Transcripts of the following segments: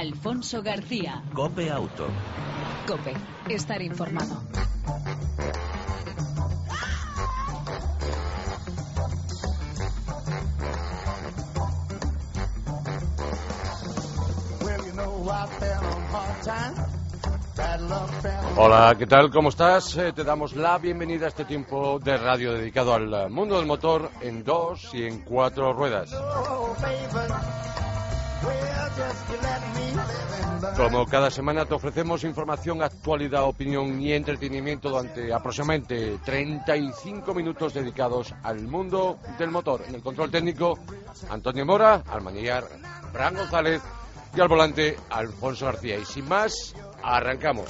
Alfonso García. Cope Auto. Cope, estar informado. Hola, ¿qué tal? ¿Cómo estás? Eh, te damos la bienvenida a este tiempo de radio dedicado al mundo del motor en dos y en cuatro ruedas. Como cada semana te ofrecemos información, actualidad, opinión y entretenimiento durante aproximadamente 35 minutos dedicados al mundo del motor. En el control técnico, Antonio Mora, al manillar, Fran González y al volante, Alfonso García. Y sin más, arrancamos.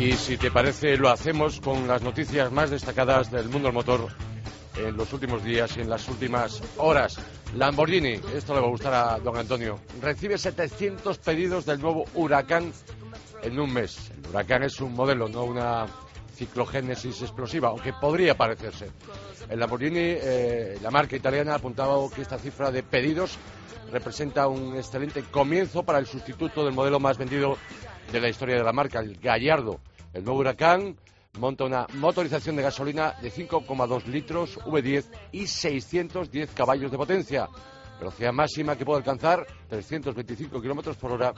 Y si te parece, lo hacemos con las noticias más destacadas del mundo del motor en los últimos días y en las últimas horas. Lamborghini, esto le va a gustar a don Antonio, recibe 700 pedidos del nuevo Huracán en un mes. El Huracán es un modelo, no una ciclogénesis explosiva, aunque podría parecerse. El Lamborghini, eh, la marca italiana, ha apuntado que esta cifra de pedidos representa un excelente comienzo para el sustituto del modelo más vendido de la historia de la marca, el Gallardo. El nuevo Huracán monta una motorización de gasolina de 5,2 litros V10 y 610 caballos de potencia. Velocidad máxima que puede alcanzar 325 kilómetros por hora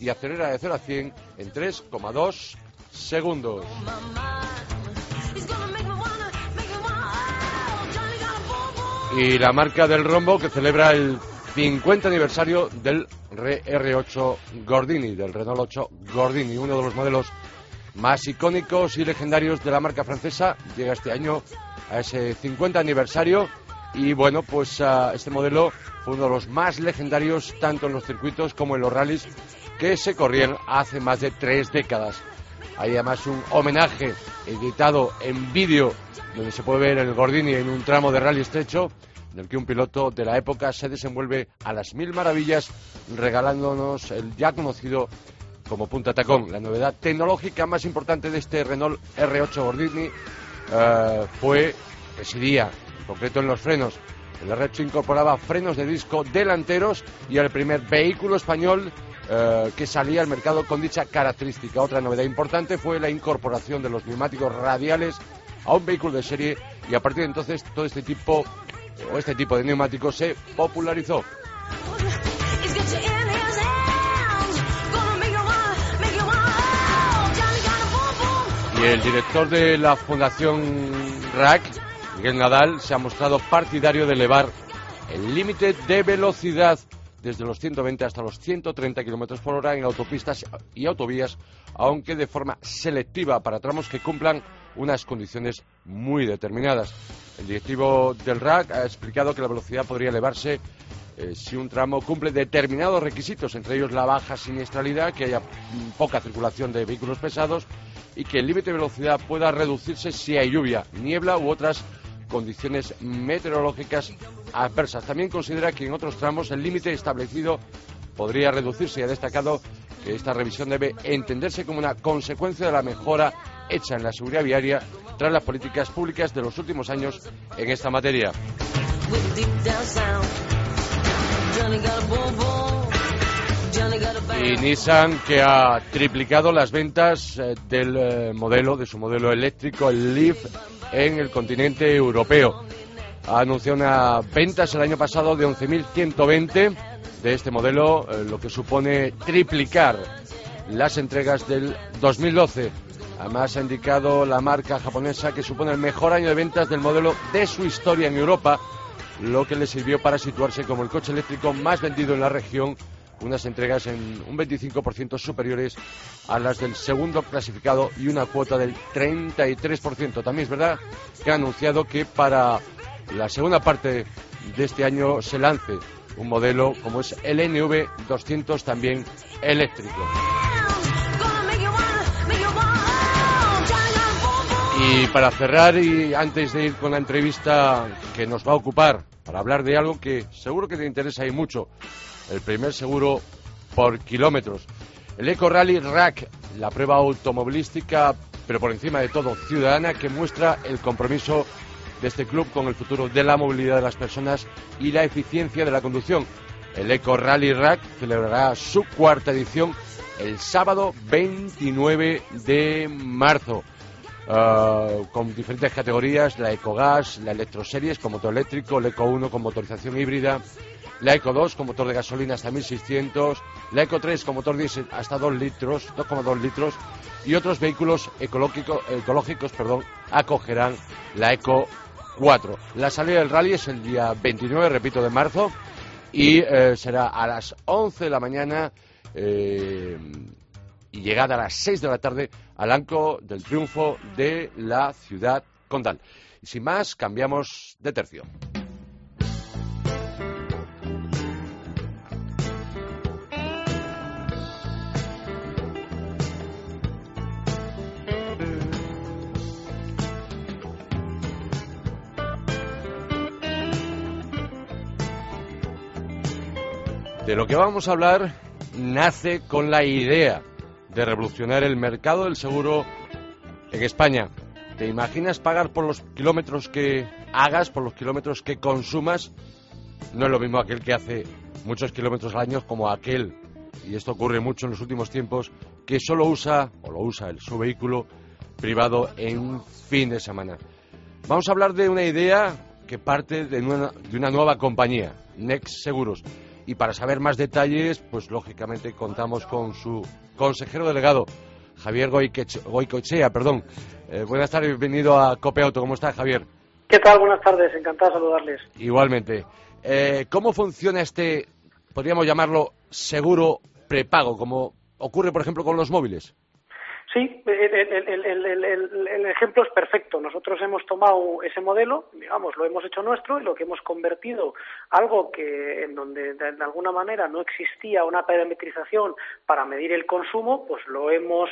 y acelera de 0 a 100 en 3,2 segundos. Y la marca del rombo que celebra el 50 aniversario del R8 Gordini, del Renault 8 Gordini, uno de los modelos más icónicos y legendarios de la marca francesa. Llega este año a ese 50 aniversario y bueno, pues uh, este modelo fue uno de los más legendarios tanto en los circuitos como en los rallies que se corrían hace más de tres décadas. Hay además un homenaje editado en vídeo donde se puede ver el Gordini en un tramo de rally estrecho en el que un piloto de la época se desenvuelve a las mil maravillas regalándonos el ya conocido como punta tacón. La novedad tecnológica más importante de este Renault R8 Gordini eh, fue ese día, en concreto en los frenos. El R8 incorporaba frenos de disco delanteros y el primer vehículo español eh, que salía al mercado con dicha característica. Otra novedad importante fue la incorporación de los neumáticos radiales a un vehículo de serie y a partir de entonces todo este tipo o este tipo de neumáticos se popularizó. Y el director de la Fundación RAC, Miguel Nadal, se ha mostrado partidario de elevar el límite de velocidad desde los 120 hasta los 130 kilómetros por hora en autopistas y autovías, aunque de forma selectiva para tramos que cumplan unas condiciones muy determinadas. El directivo del RAC ha explicado que la velocidad podría elevarse eh, si un tramo cumple determinados requisitos, entre ellos la baja siniestralidad, que haya poca circulación de vehículos pesados y que el límite de velocidad pueda reducirse si hay lluvia, niebla u otras condiciones meteorológicas adversas. También considera que en otros tramos el límite establecido podría reducirse y ha destacado que esta revisión debe entenderse como una consecuencia de la mejora hecha en la seguridad viaria tras las políticas públicas de los últimos años en esta materia. Y Nissan que ha triplicado las ventas eh, del eh, modelo, de su modelo eléctrico, el Leaf, en el continente europeo. Ha anunciado unas ventas el año pasado de 11.120 de este modelo, eh, lo que supone triplicar las entregas del 2012. Además ha indicado la marca japonesa que supone el mejor año de ventas del modelo de su historia en Europa, lo que le sirvió para situarse como el coche eléctrico más vendido en la región, unas entregas en un 25% superiores a las del segundo clasificado y una cuota del 33%. También es verdad que ha anunciado que para la segunda parte de este año se lance un modelo como es el NV200 también eléctrico. Y para cerrar y antes de ir con la entrevista que nos va a ocupar para hablar de algo que seguro que te interesa y mucho, el primer seguro por kilómetros. El Eco Rally Rack, la prueba automovilística pero por encima de todo ciudadana, que muestra el compromiso de este club con el futuro de la movilidad de las personas y la eficiencia de la conducción. El Eco Rally Rack celebrará su cuarta edición el sábado 29 de marzo. Ah, con diferentes categorías, la EcoGas, la Electroseries con motor eléctrico, el Eco 1 con motorización híbrida, la Eco 2 con motor de gasolina hasta 1600, la Eco 3 con motor diésel hasta 2 litros, 2,2 litros y otros vehículos ecológicos perdón, acogerán la Eco 4. La salida del rally es el día 29, repito, de marzo y eh, será a las 11 de la mañana eh, y llegada a las 6 de la tarde al Anco del Triunfo de la ciudad condal. Y sin más, cambiamos de tercio. De lo que vamos a hablar nace con la idea de revolucionar el mercado del seguro en España. ¿Te imaginas pagar por los kilómetros que hagas, por los kilómetros que consumas? No es lo mismo aquel que hace muchos kilómetros al año como aquel, y esto ocurre mucho en los últimos tiempos, que solo usa, o lo usa, el, su vehículo privado en un fin de semana. Vamos a hablar de una idea que parte de una, de una nueva compañía, Next Seguros y para saber más detalles, pues lógicamente contamos con su consejero delegado, Javier Goicochea, perdón. Eh, buenas tardes, bienvenido a Cope Auto. ¿Cómo está, Javier? ¿Qué tal? Buenas tardes, encantado de saludarles. Igualmente. Eh, ¿Cómo funciona este, podríamos llamarlo, seguro prepago, como ocurre, por ejemplo, con los móviles? Sí, el, ejemplo es perfecto. Nosotros hemos tomado ese modelo, digamos, lo hemos hecho nuestro y lo que hemos convertido algo que en donde de, alguna manera no existía una parametrización para medir el consumo, pues lo hemos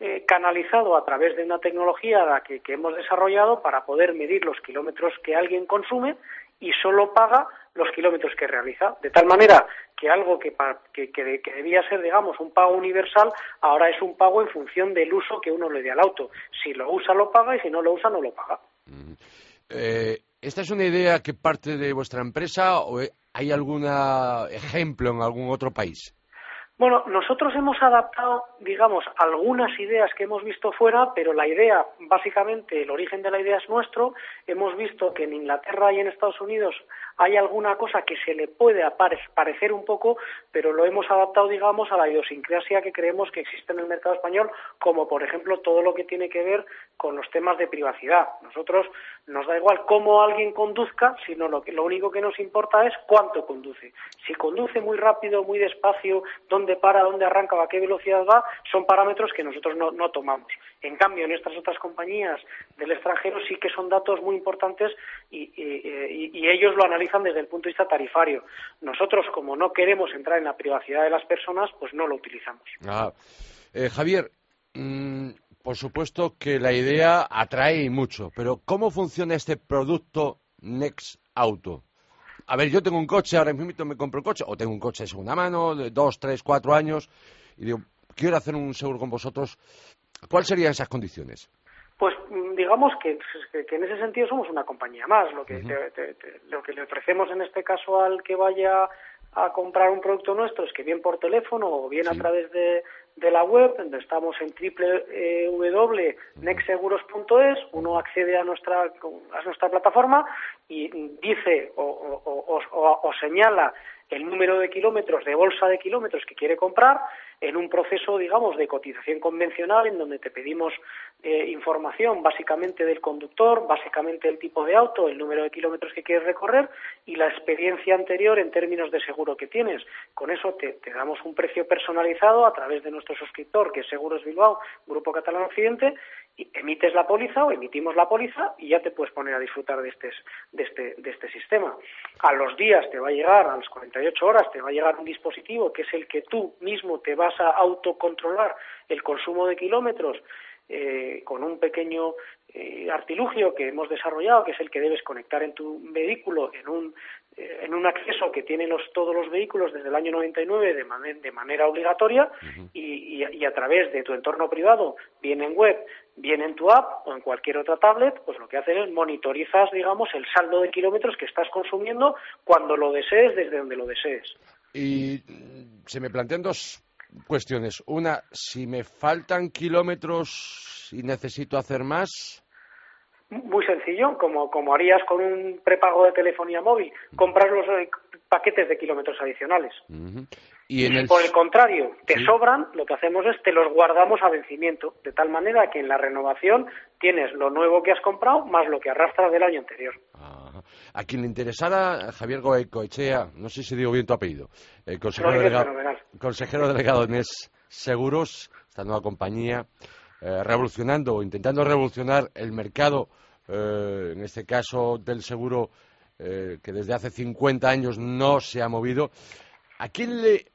eh, canalizado a través de una tecnología que hemos desarrollado para poder medir los kilómetros que alguien consume y solo paga los kilómetros que realiza. De tal manera que algo que, que, debía ser, digamos, un pago universal, ahora es un pago en función del uso que uno le dé al auto. Si lo usa, lo paga y si no lo usa, no lo paga. Mm. Eh, ¿Esta es una idea que parte de vuestra empresa o hay algún ejemplo en algún otro país? Bueno, nosotros hemos adaptado, digamos, algunas ideas que hemos visto fuera, pero la idea, básicamente, el origen de la idea es nuestro. Hemos visto que en Inglaterra y en Estados Unidos hay alguna cosa que se le puede parecer un poco, pero lo hemos adaptado, digamos, a la idiosincrasia que creemos que existe en el mercado español, como por ejemplo todo lo que tiene que ver con los temas de privacidad. Nosotros nos da igual cómo alguien conduzca, sino lo, que, lo único que nos importa es cuánto conduce. Si conduce muy rápido, muy despacio, dónde para, dónde arranca, a qué velocidad va, son parámetros que nosotros no, tomamos. En cambio, en estas otras compañías del extranjero sí que son datos muy importantes y, y ellos lo analizan desde el punto de vista tarifario. Nosotros, como no queremos entrar en la privacidad de las personas, pues no lo utilizamos. Ah, eh, Javier, mm, por supuesto que la idea atrae mucho, pero ¿cómo funciona este producto Next Auto? A ver, yo tengo un coche, ahora mismo me compro un coche, o tengo un coche de segunda mano, de dos, tres, cuatro años, y digo, quiero hacer un seguro con vosotros. ¿Cuáles serían esas condiciones? Pues mm, digamos que, en ese sentido somos una compañía más. Lo que, lo que le ofrecemos en este caso al que vaya a comprar un producto nuestro es que bien por teléfono o bien a través de, de la web, donde estamos en www.nexseguros.es, uno accede a nuestra, a nuestra plataforma y dice o, o, o señala el número de kilómetros de bolsa de kilómetros que quiere comprar en un proceso, digamos, de cotización convencional en donde te pedimos eh, información básicamente del conductor, básicamente el tipo de auto, el número de kilómetros que quieres recorrer y la experiencia anterior en términos de seguro que tienes. Con eso te, te damos un precio personalizado a través de nuestro suscriptor, que es Seguros Bilbao, Grupo Catalán Occidente, emites la póliza o emitimos la póliza y ya te puedes poner a disfrutar de este, de este, de este sistema. A los días te va a llegar, a las 48 horas te va a llegar un dispositivo que es el que tú mismo te vas a autocontrolar el consumo de kilómetros eh, con un pequeño eh, artilugio que hemos desarrollado, que es el que debes conectar en tu vehículo en un en un acceso que tienen los, todos los vehículos desde el año 99 de, de manera obligatoria y, y, a través de tu entorno privado, bien en web, bien en tu app o en cualquier otra tablet, pues lo que haces es monitorizas, digamos, el saldo de kilómetros que estás consumiendo cuando lo desees, desde donde lo desees. Y se me plantean dos cuestiones. Una, si me faltan kilómetros y necesito hacer más. Muy sencillo, como, como harías con un prepago de telefonía móvil, comprar los eh, paquetes de kilómetros adicionales. Y, en por el contrario te sobran, lo que hacemos es te los guardamos a vencimiento, de tal manera que en la renovación tienes lo nuevo que has comprado más lo que arrastras del año anterior. A quien le interesara, Javier Goecoechea, no sé si digo bien tu apellido, el consejero, delegado, consejero delegado de NES Seguros, esta nueva compañía, eh, revolucionando o intentando revolucionar el mercado, eh, en este caso del seguro, eh, que desde hace 50 años no se ha movido. ¿A quién le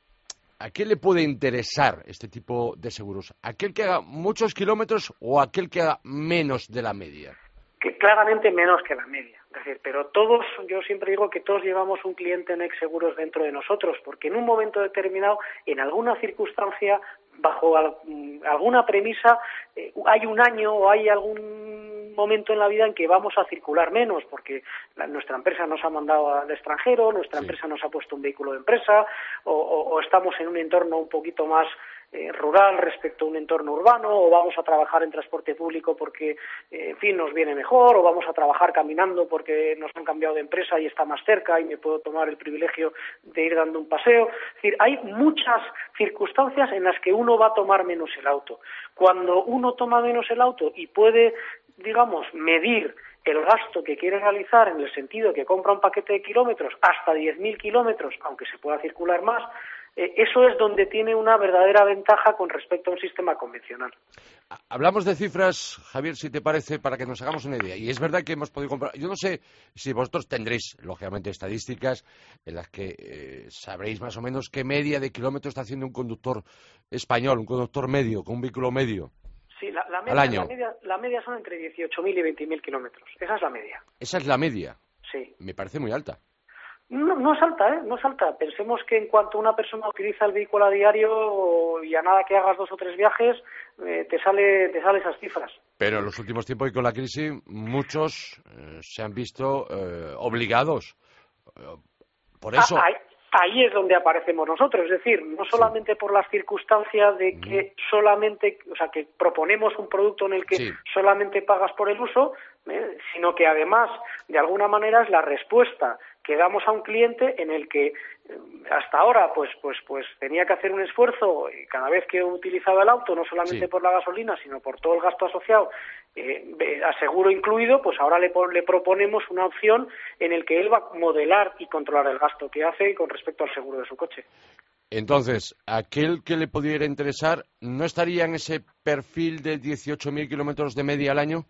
¿A quién le puede interesar este tipo de seguros? ¿Aquel que haga muchos kilómetros o aquel que haga menos de la media? Que claramente menos que la media. Es decir, pero todos, yo siempre digo que todos llevamos un cliente en ex seguros dentro de nosotros, porque en un momento determinado, en alguna circunstancia, bajo alguna premisa, eh, hay un año o hay algún momento en la vida en que vamos a circular menos, porque nuestra empresa nos ha mandado al extranjero, nuestra empresa nos ha puesto un vehículo de empresa, o, estamos en un entorno un poquito más eh, rural respecto a un entorno urbano, o vamos a trabajar en transporte público porque, eh, en fin, nos viene mejor, o vamos a trabajar caminando porque nos han cambiado de empresa y está más cerca y me puedo tomar el privilegio de ir dando un paseo. Es decir, hay muchas circunstancias en las que uno va a tomar menos el auto. Cuando uno toma menos el auto y puede, digamos, medir el gasto que quiere realizar en el sentido que compra un paquete de kilómetros hasta 10.000 kilómetros, aunque se pueda circular más, eh, eso es donde tiene una verdadera ventaja con respecto a un sistema convencional. Hablamos de cifras, Javier, si te parece, para que nos hagamos una idea. Y es verdad que hemos podido comprar. Yo no sé si vosotros tendréis, lógicamente, estadísticas en las que eh, sabréis más o menos qué media de kilómetros está haciendo un conductor español, un conductor medio, con un vehículo medio. Sí, la, media, La, media, la media son entre 18.000 y 20.000 kilómetros. Esa es la media. Esa es la media. Sí. Me parece muy alta. No, no salta, ¿eh? No salta. Pensemos que en cuanto una persona utiliza el vehículo a diario y a nada que hagas dos o tres viajes, eh, te sale te sale esas cifras. Pero en los últimos tiempos y con la crisis, muchos eh, se han visto eh, obligados. por eso. Ah, ahí, es donde aparecemos nosotros, es decir, no solamente por las circunstancias de que solamente, o sea, que proponemos un producto en el que solamente pagas por el uso, sino que además, de alguna manera, es la respuesta que damos a un cliente en el que eh, hasta ahora pues pues pues tenía que hacer un esfuerzo cada vez que utilizaba el auto no solamente por la gasolina sino por todo el gasto asociado eh, a seguro incluido pues ahora le, le proponemos una opción en el que él va a modelar y controlar el gasto que hace con respecto al seguro de su coche entonces, aquel que le pudiera interesar, ¿no estaría en ese perfil de 18.000 kilómetros de media al año?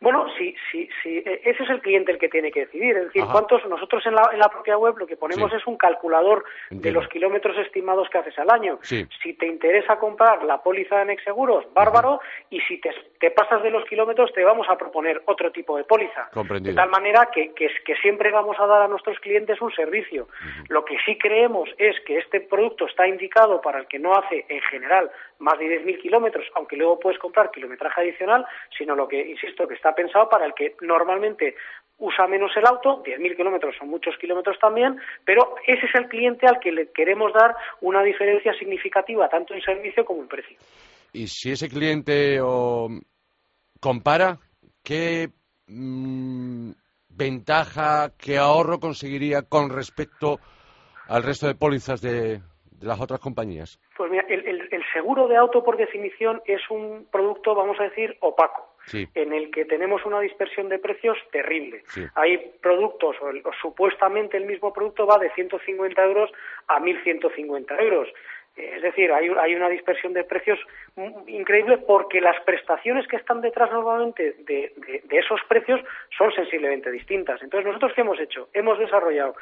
Bueno, sí, sí, sí. E, ese es el cliente el que tiene que decidir. Es decir, cuántos nosotros en la, en la propia web lo que ponemos es un calculador de los kilómetros estimados que haces al año. Si te interesa comprar la póliza de Seguros, bárbaro. Y si te, te, pasas de los kilómetros, te vamos a proponer otro tipo de póliza. De tal manera que, que, que, siempre vamos a dar a nuestros clientes un servicio. Lo que sí creemos es que este producto está indicado para el que no hace en general más de 10.000 kilómetros, aunque luego puedes comprar kilometraje adicional, sino lo que, insisto, que está pensado para el que normalmente usa menos el auto, 10.000 kilómetros son muchos kilómetros también, pero ese es el cliente al que le queremos dar una diferencia significativa, tanto en servicio como en precio. Y si ese cliente compara, ¿qué mm, ventaja, qué ahorro conseguiría con respecto al resto de pólizas de, de las otras compañías? Pues mira, el, seguro de auto, por definición, es un producto, vamos a decir, opaco. en el que tenemos una dispersión de precios terrible. Hay productos, o, supuestamente el mismo producto va de 150 euros a 1.150 euros. Es decir, hay, una dispersión de precios increíble porque las prestaciones que están detrás normalmente de, de esos precios son sensiblemente distintas. Entonces, ¿nosotros qué hemos hecho? Hemos desarrollado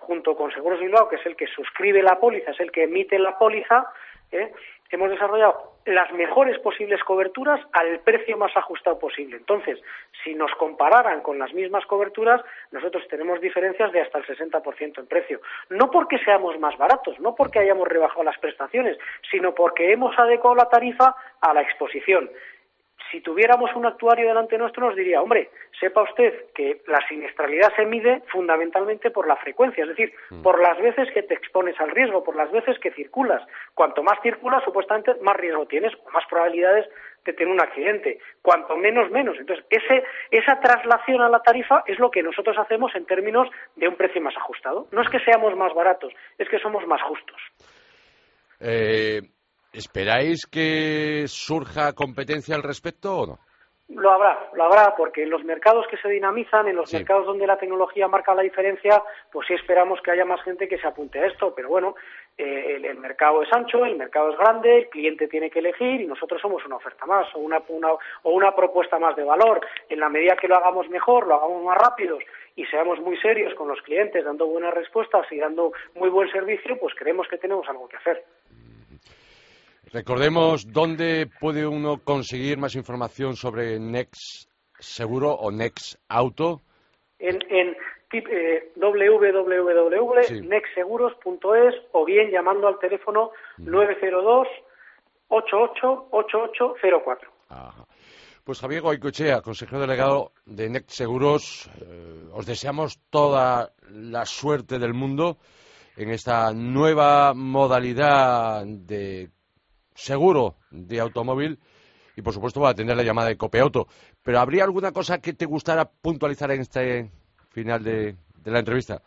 junto con Seguros Bilbao, que es el que suscribe la póliza, es el que emite la póliza, ¿eh? hemos desarrollado las mejores posibles coberturas al precio más ajustado posible. Entonces, si nos compararan con las mismas coberturas, nosotros tenemos diferencias de hasta el 60% en precio. No porque seamos más baratos, no porque hayamos rebajado las prestaciones, sino porque hemos adecuado la tarifa a la exposición si tuviéramos un actuario delante nuestro nos diría, hombre, sepa usted que la siniestralidad se mide fundamentalmente por la frecuencia, es decir, mm. por las veces que te expones al riesgo, por las veces que circulas. Cuanto más circulas, supuestamente más riesgo tienes o más probabilidades de tener un accidente. Cuanto menos, menos. Entonces, ese, esa traslación a la tarifa es lo que nosotros hacemos en términos de un precio más ajustado. No es que seamos más baratos, es que somos más justos. Eh, ¿Esperáis que surja competencia al respecto o no? Lo habrá, lo habrá, porque en los mercados que se dinamizan, en los mercados donde la tecnología marca la diferencia, pues sí esperamos que haya más gente que se apunte a esto, pero bueno, eh, el, mercado es ancho, el mercado es grande, el cliente tiene que elegir y nosotros somos una oferta más o una, o una propuesta más de valor. En la medida que lo hagamos mejor, lo hagamos más rápidos y seamos muy serios con los clientes, dando buenas respuestas y dando muy buen servicio, pues creemos que tenemos algo que hacer. Recordemos dónde puede uno conseguir más información sobre Next Seguro o Next Auto. En, en eh, www.nextseguros.es o bien llamando al teléfono 902 888804. Pues Javier Goicochea, consejero delegado de Next Seguros, eh, os deseamos toda la suerte del mundo en esta nueva modalidad de seguro de automóvil y por supuesto va a tener la llamada de Copeauto. Pero ¿habría alguna cosa que te gustara puntualizar en este final de, la entrevista?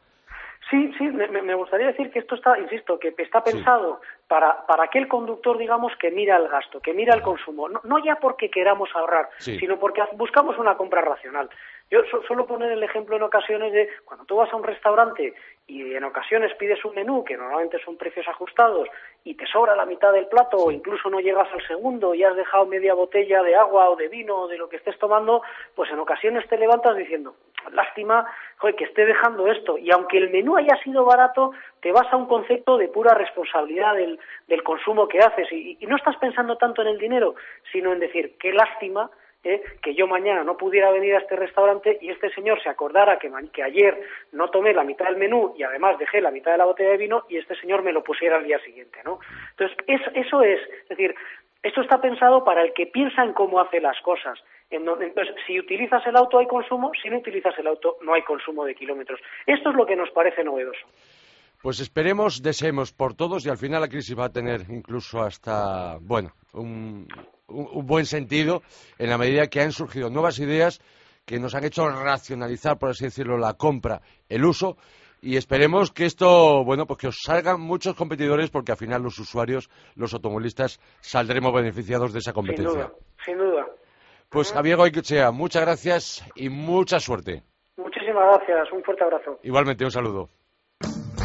Sí, sí, me, gustaría decir que esto está, insisto, que está pensado para, para aquel conductor, digamos, que mira el gasto, que mira el consumo. No, no ya porque queramos ahorrar, sino porque buscamos una compra racional. Yo suelo poner el ejemplo en ocasiones de cuando tú vas a un restaurante y en ocasiones pides un menú que normalmente son precios ajustados y te sobra la mitad del plato o incluso no llegas al segundo y has dejado media botella de agua o de vino o de lo que estés tomando, pues en ocasiones te levantas diciendo, lástima, que esté dejando esto. Y aunque el menú haya sido barato, te vas a un concepto de pura responsabilidad del, consumo que haces y, no estás pensando tanto en el dinero, sino en decir, qué lástima ¿eh? que yo mañana no pudiera venir a este restaurante y este señor se acordara que, que, ayer no tomé la mitad del menú y además dejé la mitad de la botella de vino y este señor me lo pusiera al día siguiente, ¿no? Entonces, eso es, es decir, esto está pensado para el que piensa en cómo hace las cosas. Entonces, si utilizas el auto hay consumo, si no utilizas el auto no hay consumo de kilómetros. Esto es lo que nos parece novedoso. Pues esperemos, deseemos por todos y al final la crisis va a tener incluso hasta, bueno, un, un, buen sentido en la medida que han surgido nuevas ideas que nos han hecho racionalizar, por así decirlo, la compra, el uso y esperemos que esto, bueno, pues que os salgan muchos competidores porque al final los usuarios, los automovilistas, saldremos beneficiados de esa competencia. Sin duda, sin duda. Pues Javier Goicochea, muchas gracias y mucha suerte. Muchísimas gracias, un fuerte abrazo. Igualmente, un saludo.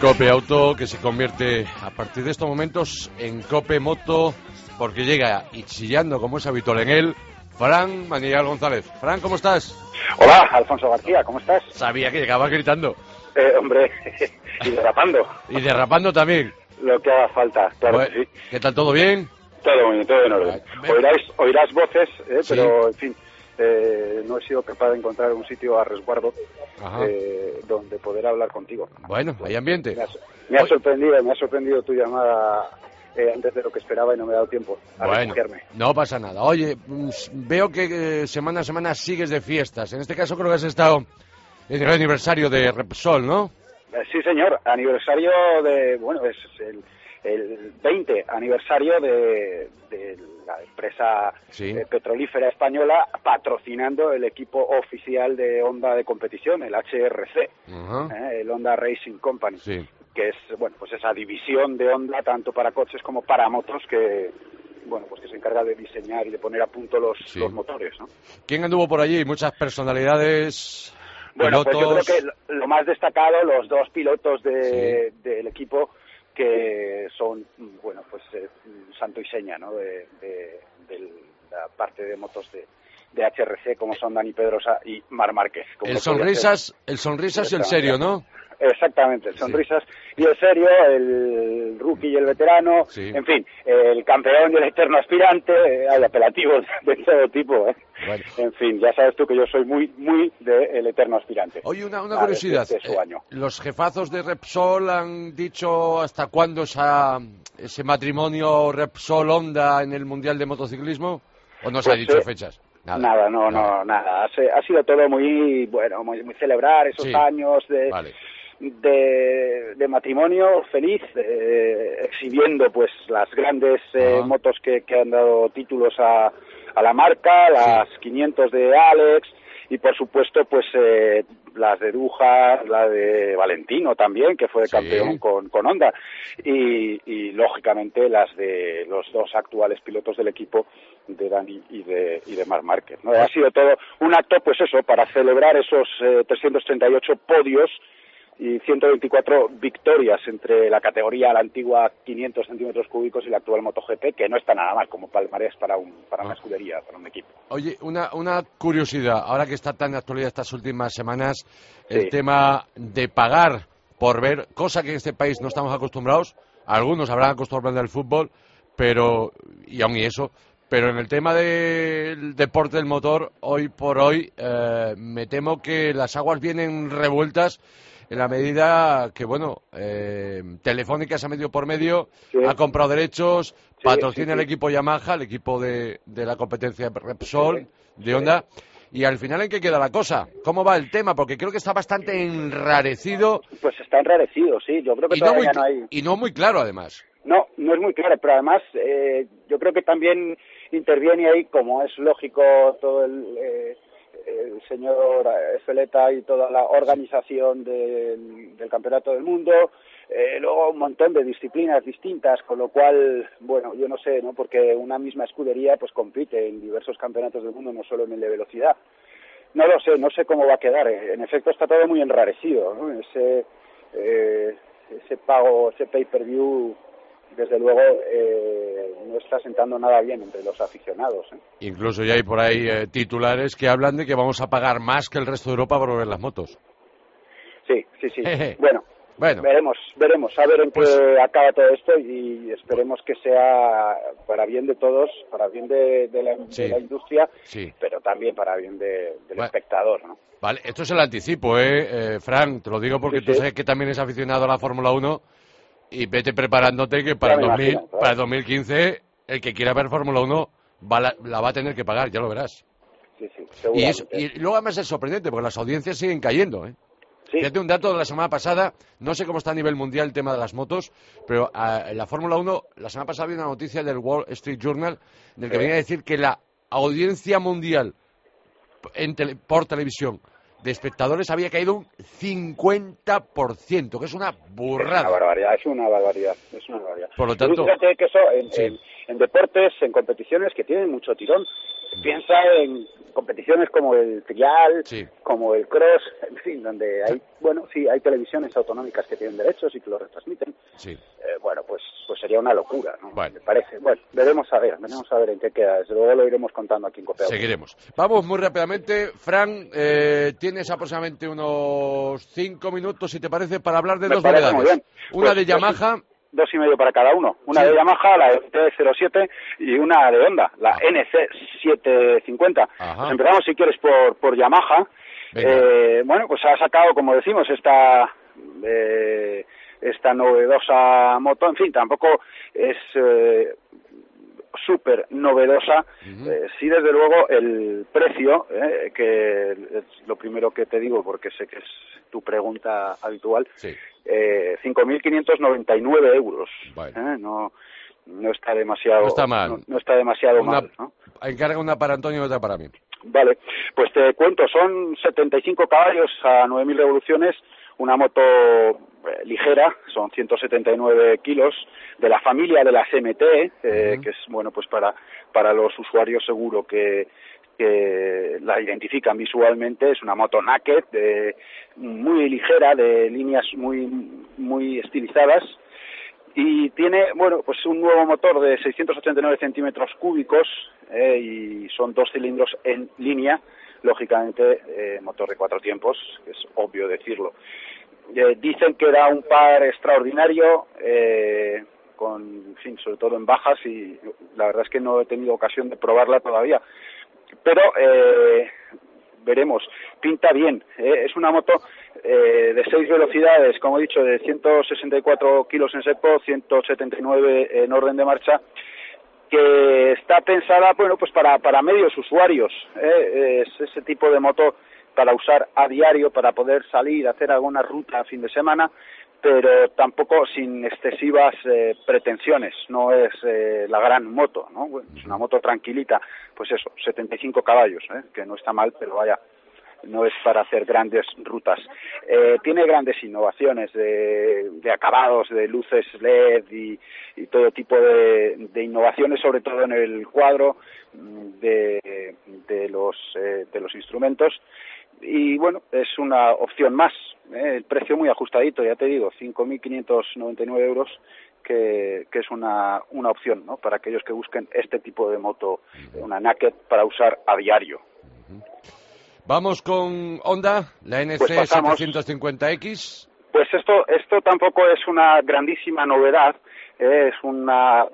Cope Auto que se convierte a partir de estos momentos en Cope Moto porque llega y chillando como es habitual en él, Fran Manigal González. Fran, ¿cómo estás? Hola, Alfonso García, ¿cómo estás? Sabía que llegabas gritando. Eh, hombre, y derrapando. y derrapando también. Lo que haga falta, claro sí. ¿Qué tal, todo bien? Todo bien, todo en orden. Oirás, oirás voces, eh, pero en fin, eh, no he sido capaz de encontrar un sitio a resguardo eh, donde poder hablar contigo. Bueno, hay ambiente. Me ha, sorprendido, me ha sorprendido tu llamada eh, antes de lo que esperaba y no me ha dado tiempo a bueno, No pasa nada. Oye, mm, veo que semana a semana sigues de fiestas. En este caso creo que has estado en el aniversario de Repsol, ¿no? sí, señor. Aniversario de, bueno, es el, el 20 aniversario de, de la empresa eh, petrolífera española, patrocinando el equipo oficial de Honda de competición, el HRC, eh, el Honda Racing Company, que es bueno pues esa división de Honda tanto para coches como para motos que, bueno, pues que se encarga de diseñar y de poner a punto los, los motores, ¿no? ¿Quién anduvo por allí? Muchas personalidades. Bueno, pues yo creo que lo más destacado, los dos pilotos de, del equipo que son, bueno, pues eh, santo y seña, ¿no? De, de, la parte de motos de, de HRC, como son Dani Pedrosa y Mar Márquez. el sonrisas, el sonrisas y el serio, ¿no? Exactamente, sonrisas y el serio, el rookie y el veterano, en fin, el campeón y el eterno aspirante, hay apelativos de todo tipo, ¿eh? En fin, ya sabes tú que yo soy muy, muy del eterno aspirante. Oye, una, una curiosidad, eh, ¿los jefazos de Repsol han dicho hasta cuándo esa, ese matrimonio Repsol-Honda en el Mundial de Motociclismo? ¿O no se ha pues, dicho eh, fechas? Nada, no, no, nada. Ha, sido todo muy, bueno, muy, muy celebrar esos años de, de, matrimonio feliz, eh, exhibiendo pues las grandes eh, motos que, que, han dado títulos a, a la marca, las 500 de Alex y por supuesto pues eh, las de Duja, la de Valentino también, que fue campeón con, con Honda, y, y, lógicamente las de los dos actuales pilotos del equipo, de Dani y de, y de Marc Márquez. ¿no? Ha sido todo un acto, pues eso, para celebrar esos 338 podios y 124 victorias entre la categoría la antigua 500 centímetros cúbicos y la actual MotoGP, que no está nada mal como palmarés para, un, para una ah. escudería, para un equipo. Oye, una, una curiosidad, ahora que está tan de actualidad estas últimas semanas, el tema de pagar por ver, cosa que en este país no estamos acostumbrados, algunos habrán acostumbrado al fútbol, pero, y aún y eso, pero en el tema del deporte del motor, hoy por hoy, eh, me temo que las aguas vienen revueltas en la medida que, bueno, eh, Telefónica se ha metido por medio, ha comprado derechos, patrocina el equipo Yamaha, el equipo de, de la competencia Repsol, de Honda. Y al final, ¿en qué queda la cosa? ¿Cómo va el tema? Porque creo que está bastante enrarecido. Pues está enrarecido, sí. Yo creo que todavía no, hay... Y no muy claro, además. No, no es muy claro, pero además eh, yo creo que también interviene ahí, como es lógico, todo el, eh, el señor Esfeleta y toda la organización del, Campeonato del Mundo, eh, luego un montón de disciplinas distintas, con lo cual, bueno, yo no sé, ¿no? Porque una misma escudería pues compite en diversos campeonatos del mundo, no solo en el de velocidad. No lo sé, no sé cómo va a quedar. En efecto, está todo muy enrarecido, ¿no? Ese, eh, ese pago, ese pay-per-view desde luego eh, no está sentando nada bien entre los aficionados. ¿eh? Incluso ya hay por ahí eh, titulares que hablan de que vamos a pagar más que el resto de Europa por ver las motos. Sí, sí, sí. bueno, bueno, veremos, veremos, a ver en pues qué acaba todo esto y esperemos que sea para bien de todos, para bien de, la, industria, pero también para bien del espectador, ¿no? Vale, esto es el anticipo, ¿eh? Frank, te lo digo porque tú sabes que también es aficionado a la Fórmula 1 y vete preparándote que para, el para 2015 el que quiera ver Fórmula 1 la, va a tener que pagar, ya lo verás. Sí, sí, y, y, luego además es sorprendente porque las audiencias siguen cayendo. ¿eh? Fíjate un dato de la semana pasada, no sé cómo está a nivel mundial el tema de las motos, pero ah, en la Fórmula 1, la semana pasada había una noticia del Wall Street Journal en el que venía a decir que la audiencia mundial por televisión de espectadores había caído un 50%, que es una burrada. Es una barbaridad, es una barbaridad, es una barbaridad. Por lo tanto... que eso en, deportes, en competiciones que tienen mucho tirón. Piensa en competiciones como el trial, como el cross, en fin, donde hay, bueno, sí, hay televisiones autonómicas que tienen derechos y que lo retransmiten. Sí. Eh, bueno, pues pues sería una locura, ¿no? Me parece. Bueno, veremos a ver, veremos a ver en qué queda. Desde luego lo iremos contando aquí en Copea. Seguiremos. Vamos muy rápidamente. Fran, eh, tienes aproximadamente unos cinco minutos, si te parece, para hablar de dos novedades. Una pues de Yamaha dos y medio para cada uno. Una de Yamaha, la T07 y una de Honda, la ah. NC750. Pues empezamos, si quieres, por, por Yamaha. Eh, bueno, pues ha sacado, como decimos, esta eh, esta novedosa moto. En fin, tampoco es eh, súper novedosa. Eh, sí, desde luego, el precio, eh, que es lo primero que te digo porque sé que es tu pregunta habitual, sí. eh, 5.599 euros. Eh, no, no está demasiado, no está mal. No, está demasiado mal. ¿no? Encarga una para Antonio y otra para mí. Vale, pues te cuento, son 75 caballos a 9.000 revoluciones, una moto ligera, son 179 kilos, de la familia de las MT, eh, que es, bueno, pues para, para los usuarios seguro que, que la identifican visualmente, es una moto naked, muy ligera, de líneas muy, muy estilizadas, y tiene, bueno, pues un nuevo motor de 689 centímetros cúbicos y son dos cilindros en línea, lógicamente eh, motor de cuatro tiempos, que es obvio decirlo. Eh, dicen que era un par extraordinario, eh, con, fin, sobre todo en bajas, y la verdad es que no he tenido ocasión de probarla todavía. Pero eh, veremos, pinta bien. es una moto de seis velocidades, como he dicho, de 164 kilos en seco, 179 en orden de marcha que está pensada bueno pues para, para medios usuarios ¿eh? es ese tipo de moto para usar a diario para poder salir hacer alguna ruta a fin de semana pero tampoco sin excesivas eh, pretensiones no es eh, la gran moto no es una moto tranquilita pues eso 75 caballos ¿eh? que no está mal pero vaya no es para hacer grandes rutas. Eh, tiene grandes innovaciones de, acabados, de luces LED y, todo tipo de, innovaciones, sobre todo en el cuadro de, los, eh, de los instrumentos. Y bueno, es una opción más. ¿eh? El precio muy ajustadito, ya te digo, 5.599 euros. Que, que, es una, una opción ¿no? para aquellos que busquen este tipo de moto, una naked para usar a diario. Vamos con Honda, la NC 750X. Pues, pues esto, esto tampoco es una grandísima novedad, eh, es una,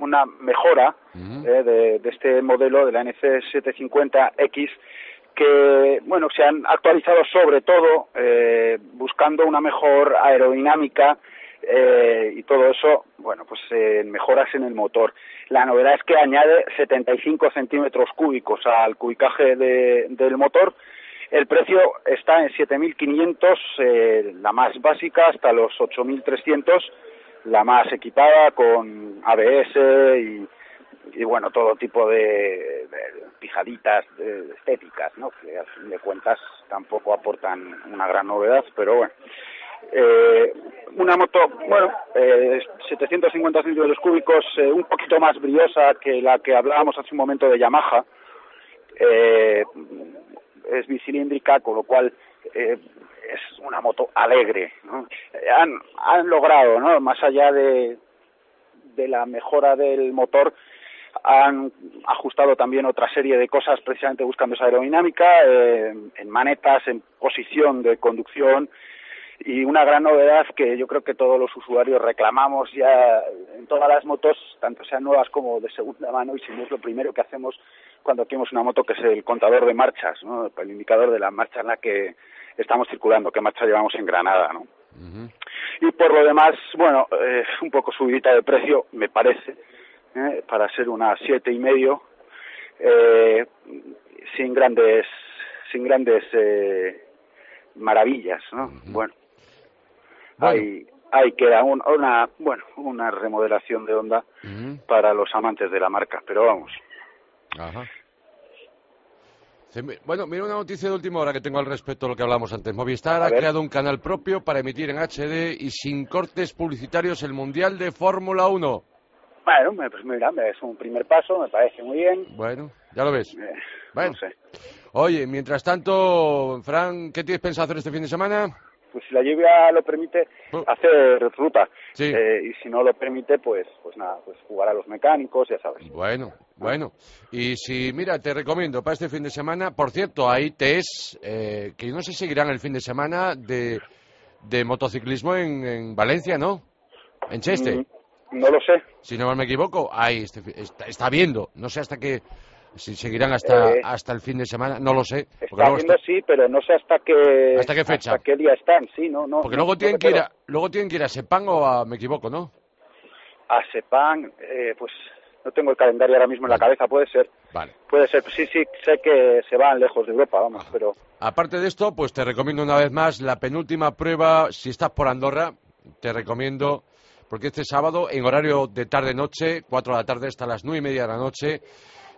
una mejora eh, de, de, este modelo de la NC 750X que bueno se han actualizado sobre todo eh, buscando una mejor aerodinámica eh, y todo eso, bueno, pues eh, mejoras en el motor. La novedad es que añade 75 centímetros cúbicos al cubicaje del motor. El precio está en 7.500, eh, la más básica, hasta los 8.300, la más equipada con ABS y, y bueno, todo tipo de, pijaditas estéticas, ¿no? Que al fin de cuentas tampoco aportan una gran novedad, pero bueno. Eh, una moto, bueno, eh, 750 centímetros cúbicos, eh, un poquito más briosa que la que hablábamos hace un momento de Yamaha. Eh, es bicilíndrica, con lo cual eh, es una moto alegre. Han, han logrado, ¿no? más allá de, de la mejora del motor, han ajustado también otra serie de cosas precisamente buscando esa aerodinámica, eh, en manetas, en posición de conducción, y una gran novedad que yo creo que todos los usuarios reclamamos ya en todas las motos, tanto sean nuevas como de segunda mano, y si no es lo primero que hacemos cuando adquirimos una moto, que es el contador de marchas, ¿no? el indicador de la marcha en la que estamos circulando, qué marcha llevamos en Granada. ¿no? Y por lo demás, bueno, eh, un poco subidita de precio, me parece, ¿eh? para ser una siete y medio, eh, sin grandes, sin grandes eh, maravillas, ¿no? Bueno, hay, hay que una, bueno, una remodelación de onda para los amantes de la marca, pero vamos. Ajá. Bueno, mira una noticia de última hora que tengo al respecto de lo que hablamos antes. Movistar ha creado un canal propio para emitir en HD y sin cortes publicitarios el Mundial de Fórmula 1. Bueno, pues mira, es un primer paso, me parece muy bien. Bueno, ya lo ves. Eh, bueno. Oye, mientras tanto, Fran, ¿qué tienes pensado hacer este fin de semana? pues si la lluvia lo permite, oh. hacer ruta. Eh, y si no lo permite, pues, pues nada, pues jugar a los mecánicos, ya sabes. Bueno, bueno. Y si, mira, te recomiendo para este fin de semana, por cierto, hay test eh, que no se seguirán el fin de semana de, de motociclismo en, en Valencia, ¿no? En Cheste. Mm, no lo sé. Si no me equivoco, ahí este está, está viendo. No sé hasta qué si seguirán hasta, eh, hasta el fin de semana, no lo sé. Está viendo, sí, pero no sé hasta qué, ¿Hasta qué fecha. qué día están, sí, no, no. Porque luego, tienen que ir a, luego tienen que ir a Sepang o a, me equivoco, ¿no? A Sepang, eh, pues no tengo el calendario ahora mismo en la cabeza, puede ser. Vale. Puede ser, sí, sí, sé que se van lejos de Europa, vamos, pero... Aparte de esto, pues te recomiendo una vez más la penúltima prueba, si estás por Andorra, te recomiendo, porque este sábado, en horario de tarde-noche, 4 de la tarde hasta las nueve y media de la noche,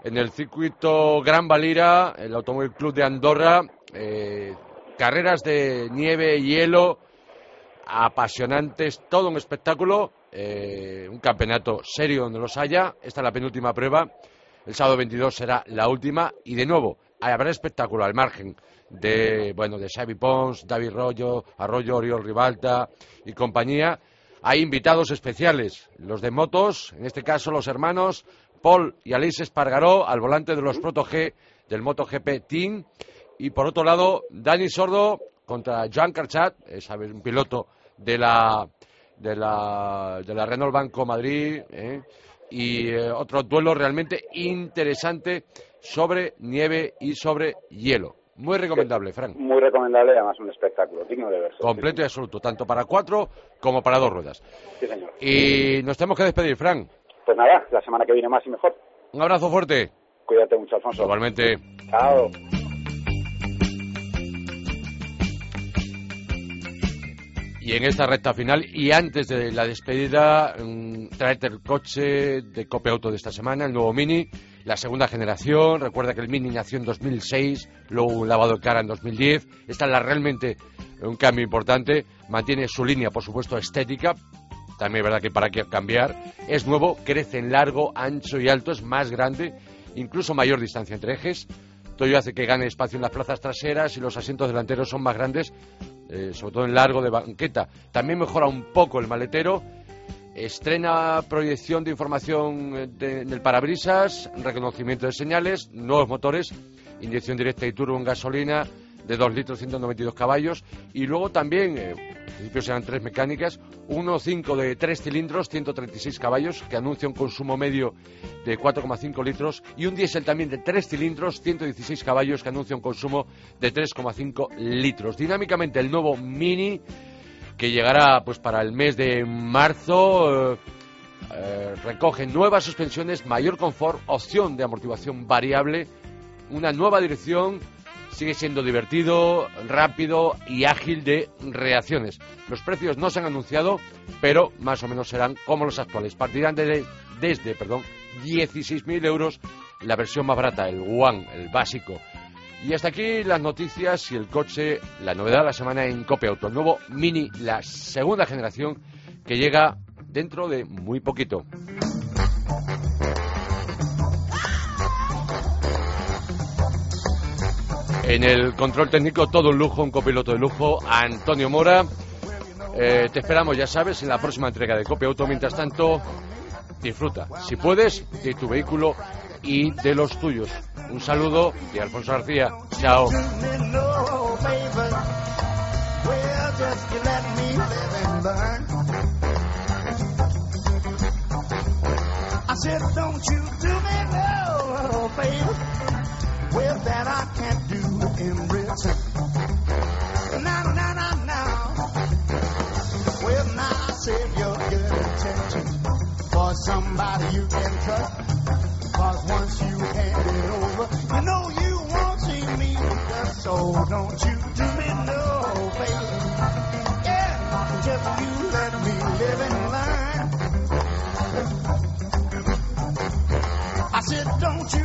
en el circuito Gran Valira, el Automóvil Club de Andorra, eh, carreras de nieve, hielo, apasionantes, todo un espectáculo, eh, un campeonato serio donde los haya. Esta es la penúltima prueba. El sábado 22 será la última y de nuevo habrá espectáculo al margen de bueno de Xavi Pons, David Rollo, Arroyo, Oriol Ribalta y compañía. Hay invitados especiales, los de motos, en este caso los hermanos Paul y Alice Espargaró al volante de los Proto G del MotoGP Team y por otro lado Dani Sordo contra Joan Carchat, es un piloto de la de la, de la Renault Banco Madrid ¿eh? y eh, otro duelo realmente interesante sobre nieve y sobre hielo. Muy recomendable, Frank. Muy recomendable, además un espectáculo, digno de verse. Completo y absoluto, tanto para cuatro como para dos ruedas. Sí, señor. Y nos tenemos que despedir, Frank. Pues nada, la semana que viene más y mejor. Un abrazo fuerte. Cuídate mucho, Alfonso. Igualmente. Chao. Y en esta recta final y antes de la despedida, mmm, traerte el coche de Cope Auto de esta semana, el nuevo Mini, la segunda generación. Recuerda que el Mini nació en 2006, luego un lavado de cara en 2010. Esta es la, realmente un cambio importante. Mantiene su línea, por supuesto, estética. También es verdad que para qué cambiar. Es nuevo, crece en largo, ancho y alto, es más grande, incluso mayor distancia entre ejes. Todo ello hace que gane espacio en las plazas traseras y los asientos delanteros son más grandes, eh, sobre todo en largo de banqueta. También mejora un poco el maletero. Estrena proyección de información eh, de, en el parabrisas, reconocimiento de señales, nuevos motores, inyección directa y turbo en gasolina de 2 litros 192 caballos. Y luego también, eh, en principio serán tres mecánicas, uno 5 de 3 cilindros 136 caballos que anuncia un consumo medio de 4,5 litros. Y un diésel también de 3 cilindros 116 caballos que anuncia un consumo de 3,5 litros. Dinámicamente el nuevo Mini que llegará pues para el mes de marzo eh, eh, recoge nuevas suspensiones, mayor confort, opción de amortiguación variable, una nueva dirección sigue siendo divertido, rápido y ágil de reacciones. Los precios no se han anunciado, pero más o menos serán como los actuales. Partirán de, desde perdón, 16.000 euros la versión más barata, el One, el básico. Y hasta aquí las noticias y el coche, la novedad de la semana en Cope Auto, el nuevo Mini, la segunda generación que llega dentro de muy poquito. En el control técnico, todo un lujo, un copiloto de lujo, Antonio Mora. Eh, te esperamos, ya sabes, en la próxima entrega de Copia Auto. Mientras tanto, disfruta, si puedes, de tu vehículo y de los tuyos. Un saludo de Alfonso García. Chao. save your good intentions for somebody you can trust. Cause once you hand it over, you know you won't see me so don't you do me no favor. Yeah, just you let me live and learn. I said, don't you